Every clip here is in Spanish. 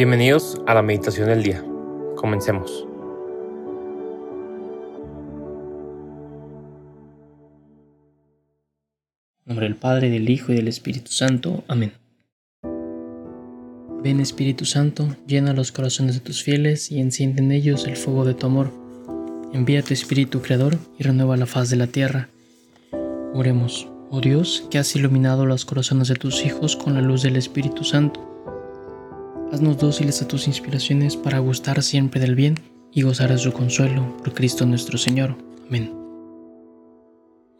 Bienvenidos a la meditación del día. Comencemos. En nombre del Padre, del Hijo y del Espíritu Santo. Amén. Ven Espíritu Santo, llena los corazones de tus fieles y enciende en ellos el fuego de tu amor. Envía tu Espíritu Creador y renueva la faz de la tierra. Oremos, oh Dios, que has iluminado los corazones de tus hijos con la luz del Espíritu Santo Haznos dóciles a tus inspiraciones para gustar siempre del bien y gozar de su consuelo por Cristo nuestro Señor. Amén.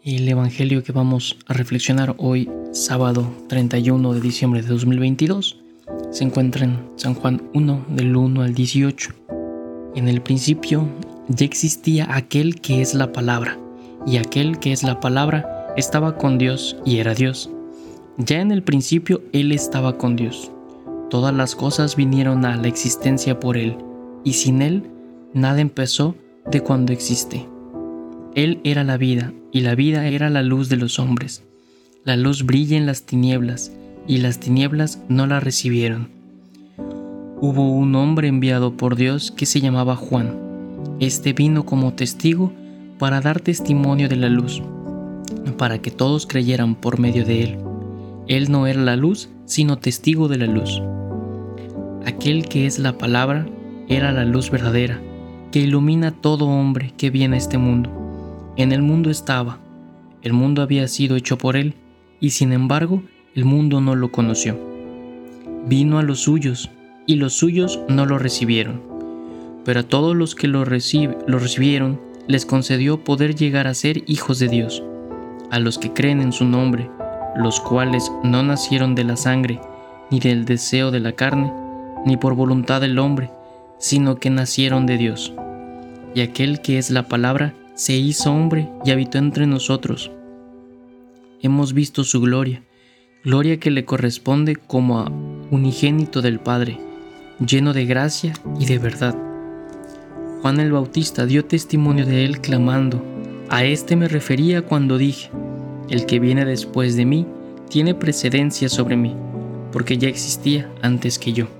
El Evangelio que vamos a reflexionar hoy, sábado 31 de diciembre de 2022, se encuentra en San Juan 1 del 1 al 18. En el principio ya existía aquel que es la palabra, y aquel que es la palabra estaba con Dios y era Dios. Ya en el principio Él estaba con Dios. Todas las cosas vinieron a la existencia por Él, y sin Él nada empezó de cuando existe. Él era la vida, y la vida era la luz de los hombres. La luz brilla en las tinieblas, y las tinieblas no la recibieron. Hubo un hombre enviado por Dios que se llamaba Juan. Este vino como testigo para dar testimonio de la luz, para que todos creyeran por medio de él. Él no era la luz, sino testigo de la luz. Aquel que es la palabra era la luz verdadera, que ilumina todo hombre que viene a este mundo. En el mundo estaba, el mundo había sido hecho por él, y sin embargo el mundo no lo conoció. Vino a los suyos, y los suyos no lo recibieron. Pero a todos los que lo, lo recibieron, les concedió poder llegar a ser hijos de Dios, a los que creen en su nombre, los cuales no nacieron de la sangre, ni del deseo de la carne, ni por voluntad del hombre, sino que nacieron de Dios. Y aquel que es la palabra se hizo hombre y habitó entre nosotros. Hemos visto su gloria, gloria que le corresponde como a unigénito del Padre, lleno de gracia y de verdad. Juan el Bautista dio testimonio de él clamando, a este me refería cuando dije, el que viene después de mí tiene precedencia sobre mí, porque ya existía antes que yo.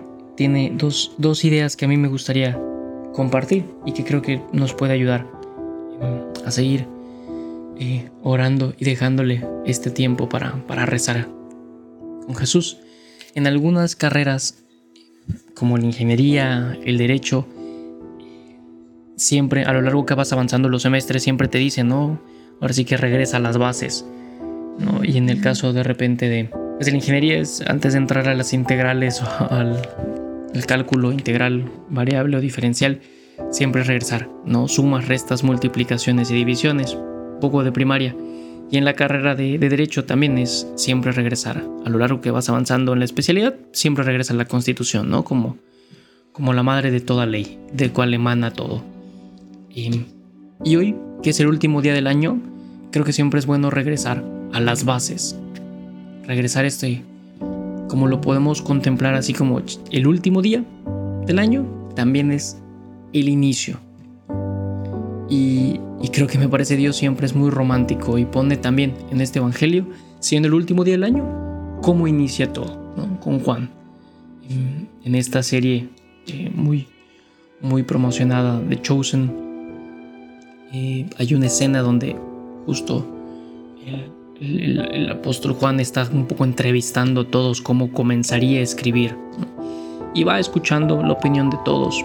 tiene dos, ideas que a mí me gustaría compartir y que creo que nos puede ayudar mm, a seguir eh, orando y dejándole este tiempo para, para rezar con Jesús. En algunas carreras, como la ingeniería, el derecho, siempre a lo largo que vas avanzando los semestres, siempre te dicen, no, ahora sí que regresa a las bases. ¿no? Y en el caso de repente de, pues la ingeniería es antes de entrar a las integrales o al, el cálculo integral, variable o diferencial, siempre es regresar, ¿no? Sumas, restas, multiplicaciones y divisiones, poco de primaria. Y en la carrera de, Derecho también es siempre regresar. A lo largo que vas avanzando en la especialidad, siempre regresa a la Constitución, ¿no? Como, como la madre de toda ley, del cual emana todo. Y, hoy, que es el último día del año, creo que siempre es bueno regresar a las bases. Regresar este, como lo podemos contemplar así como el último día del año, también es el inicio. Y, creo que me parece Dios siempre es muy romántico y pone también en este Evangelio, siendo el último día del año, cómo inicia todo, con Juan. En, esta serie eh, muy, muy promocionada de Chosen, eh, hay una escena donde justo... Eh, el, apóstol Juan está un poco entrevistando a todos cómo comenzaría a escribir. Y va escuchando la opinión de todos.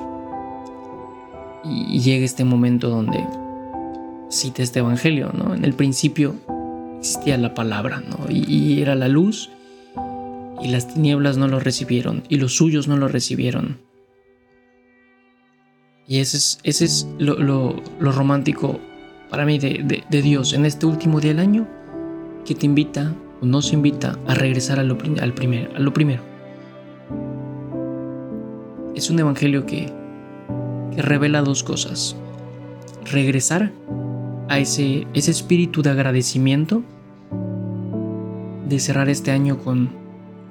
Y, llega este momento donde cita este evangelio, ¿no? En el principio existía la palabra, ¿no? Y, era la luz. Y las tinieblas no lo recibieron. Y los suyos no lo recibieron. Y ese es, ese es lo, romántico para mí de, de Dios en este último día del año que te invita o nos invita a regresar a lo, al lo primero. es un evangelio que, que revela dos cosas. Regresar a ese, ese espíritu de agradecimiento, de cerrar este año con,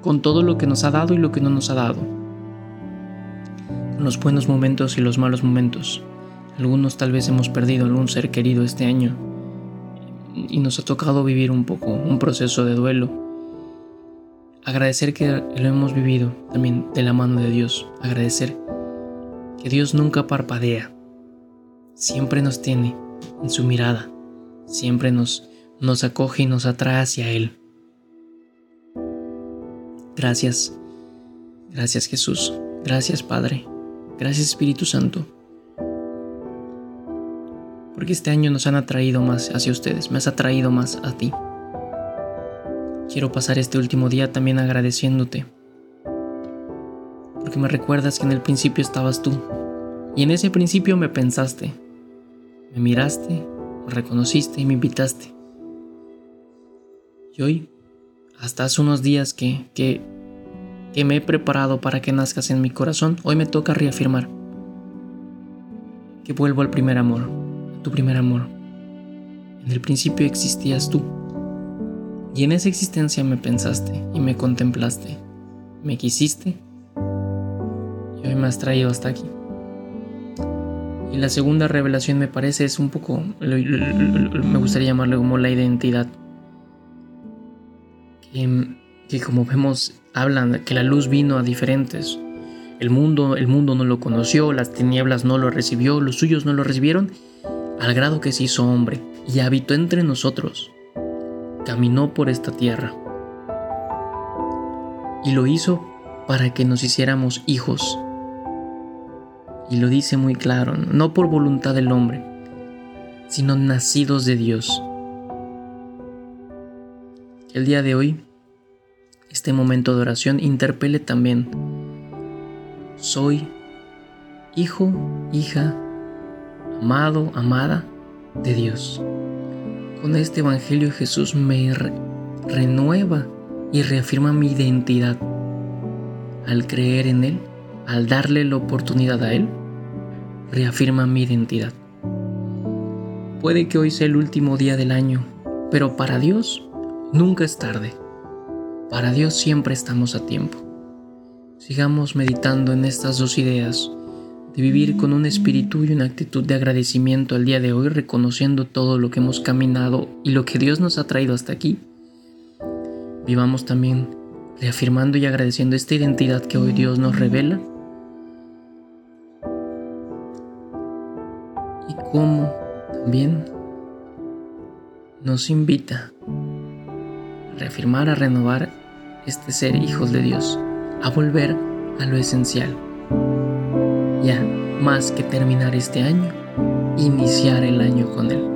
con todo lo que nos ha dado y lo que no nos ha dado, con los buenos momentos y los malos momentos. Algunos tal vez hemos perdido algún ser querido este año y nos ha tocado vivir un poco un proceso de duelo. Agradecer que lo hemos vivido también de la mano de Dios. Agradecer que Dios nunca parpadea. Siempre nos tiene en su mirada. Siempre nos, nos acoge y nos atrae hacia Él. Gracias. Gracias Jesús. Gracias Padre. Gracias Espíritu Santo. Porque este año nos han atraído más hacia ustedes. Me has atraído más a ti. Quiero pasar este último día también agradeciéndote. Porque me recuerdas que en el principio estabas tú. Y en ese principio me pensaste me miraste, me reconociste y me invitaste. Y hoy, hasta hace unos días que, que, me he preparado para que nazcas en mi corazón, hoy me toca reafirmar que vuelvo al primer amor, tu primer amor. En el principio existías tú. Y en esa existencia me pensaste y me contemplaste, me quisiste y hoy me has traído hasta aquí. Y la segunda revelación me parece es un poco, me gustaría llamarlo como la identidad. Que, como vemos hablan que la luz vino a diferentes. El mundo, el mundo no lo conoció, las tinieblas no lo recibió, los suyos no lo recibieron, al grado que se hizo hombre y habitó entre nosotros. Caminó por esta tierra. Y lo hizo para que nos hiciéramos hijos y lo dice muy claro, no por voluntad del hombre, sino nacidos de Dios. el día de hoy, este momento de oración, interpele también, soy hijo, hija, amado, amada de Dios. Con este Evangelio Jesús me renueva y reafirma mi identidad. Al creer en Él, al darle la oportunidad a Él, reafirma mi identidad. Puede que hoy sea el último día del año, pero para Dios nunca es tarde. Para Dios siempre estamos a tiempo. Sigamos meditando en estas dos ideas, de vivir con un espíritu y una actitud de agradecimiento al día de hoy, reconociendo todo lo que hemos caminado y lo que Dios nos ha traído hasta aquí. Vivamos también reafirmando y agradeciendo esta identidad que hoy Dios nos revela como también nos invita a reafirmar, a renovar este ser hijos de Dios, a volver a lo esencial. Ya, más que terminar este año, iniciar el año con Él.